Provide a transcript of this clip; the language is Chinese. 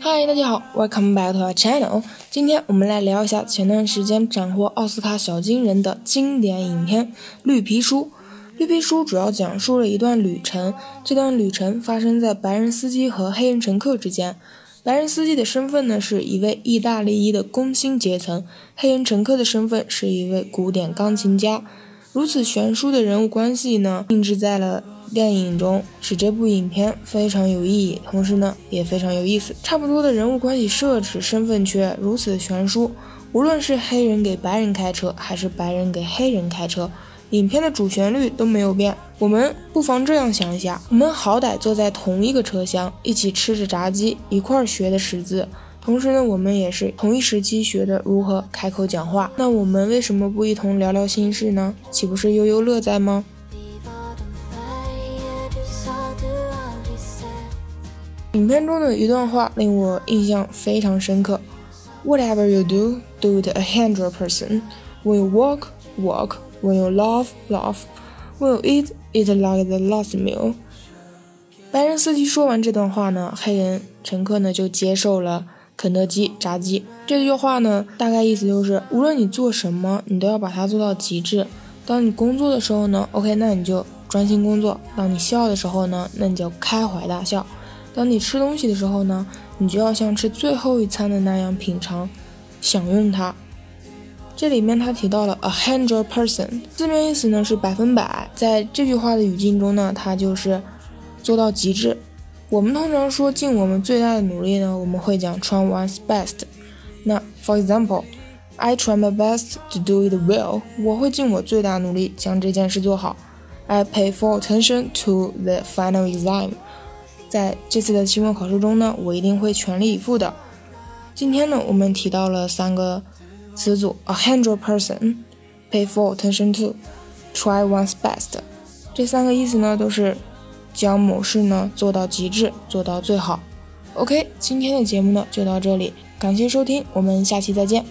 嗨，大家好，Welcome back to our channel。今天我们来聊一下前段时间斩获奥斯卡小金人的经典影片《绿皮书》。《绿皮书》主要讲述了一段旅程，这段旅程发生在白人司机和黑人乘客之间。白人司机的身份呢是一位意大利裔的工薪阶层，黑人乘客的身份是一位古典钢琴家。如此悬殊的人物关系呢，定制在了电影中，使这部影片非常有意义，同时呢也非常有意思。差不多的人物关系设置，身份却如此悬殊。无论是黑人给白人开车，还是白人给黑人开车，影片的主旋律都没有变。我们不妨这样想一下：我们好歹坐在同一个车厢，一起吃着炸鸡，一块儿学的识字。同时呢，我们也是同一时期学的如何开口讲话。那我们为什么不一同聊聊心事呢？岂不是悠悠乐在吗？影片中的一段话令我印象非常深刻：Whatever you do, do it a hundred percent. When you walk, walk. When you laugh, laugh. When you eat, eat like the last meal. 白人司机说完这段话呢，黑人乘客呢就接受了。肯德基炸鸡这句话呢，大概意思就是，无论你做什么，你都要把它做到极致。当你工作的时候呢，OK，那你就专心工作；当你笑的时候呢，那你就开怀大笑；当你吃东西的时候呢，你就要像吃最后一餐的那样品尝、享用它。这里面他提到了 a hundred percent，字面意思呢是百分百。在这句话的语境中呢，它就是做到极致。我们通常说尽我们最大的努力呢，我们会讲 try one's best。那 for example，I try my best to do it well。我会尽我最大努力将这件事做好。I pay full attention to the final exam。在这次的期末考试中呢，我一定会全力以赴的。今天呢，我们提到了三个词组：a hundred percent，pay full attention to，try one's best。这三个意思呢，都是。将某事呢做到极致，做到最好。OK，今天的节目呢就到这里，感谢收听，我们下期再见。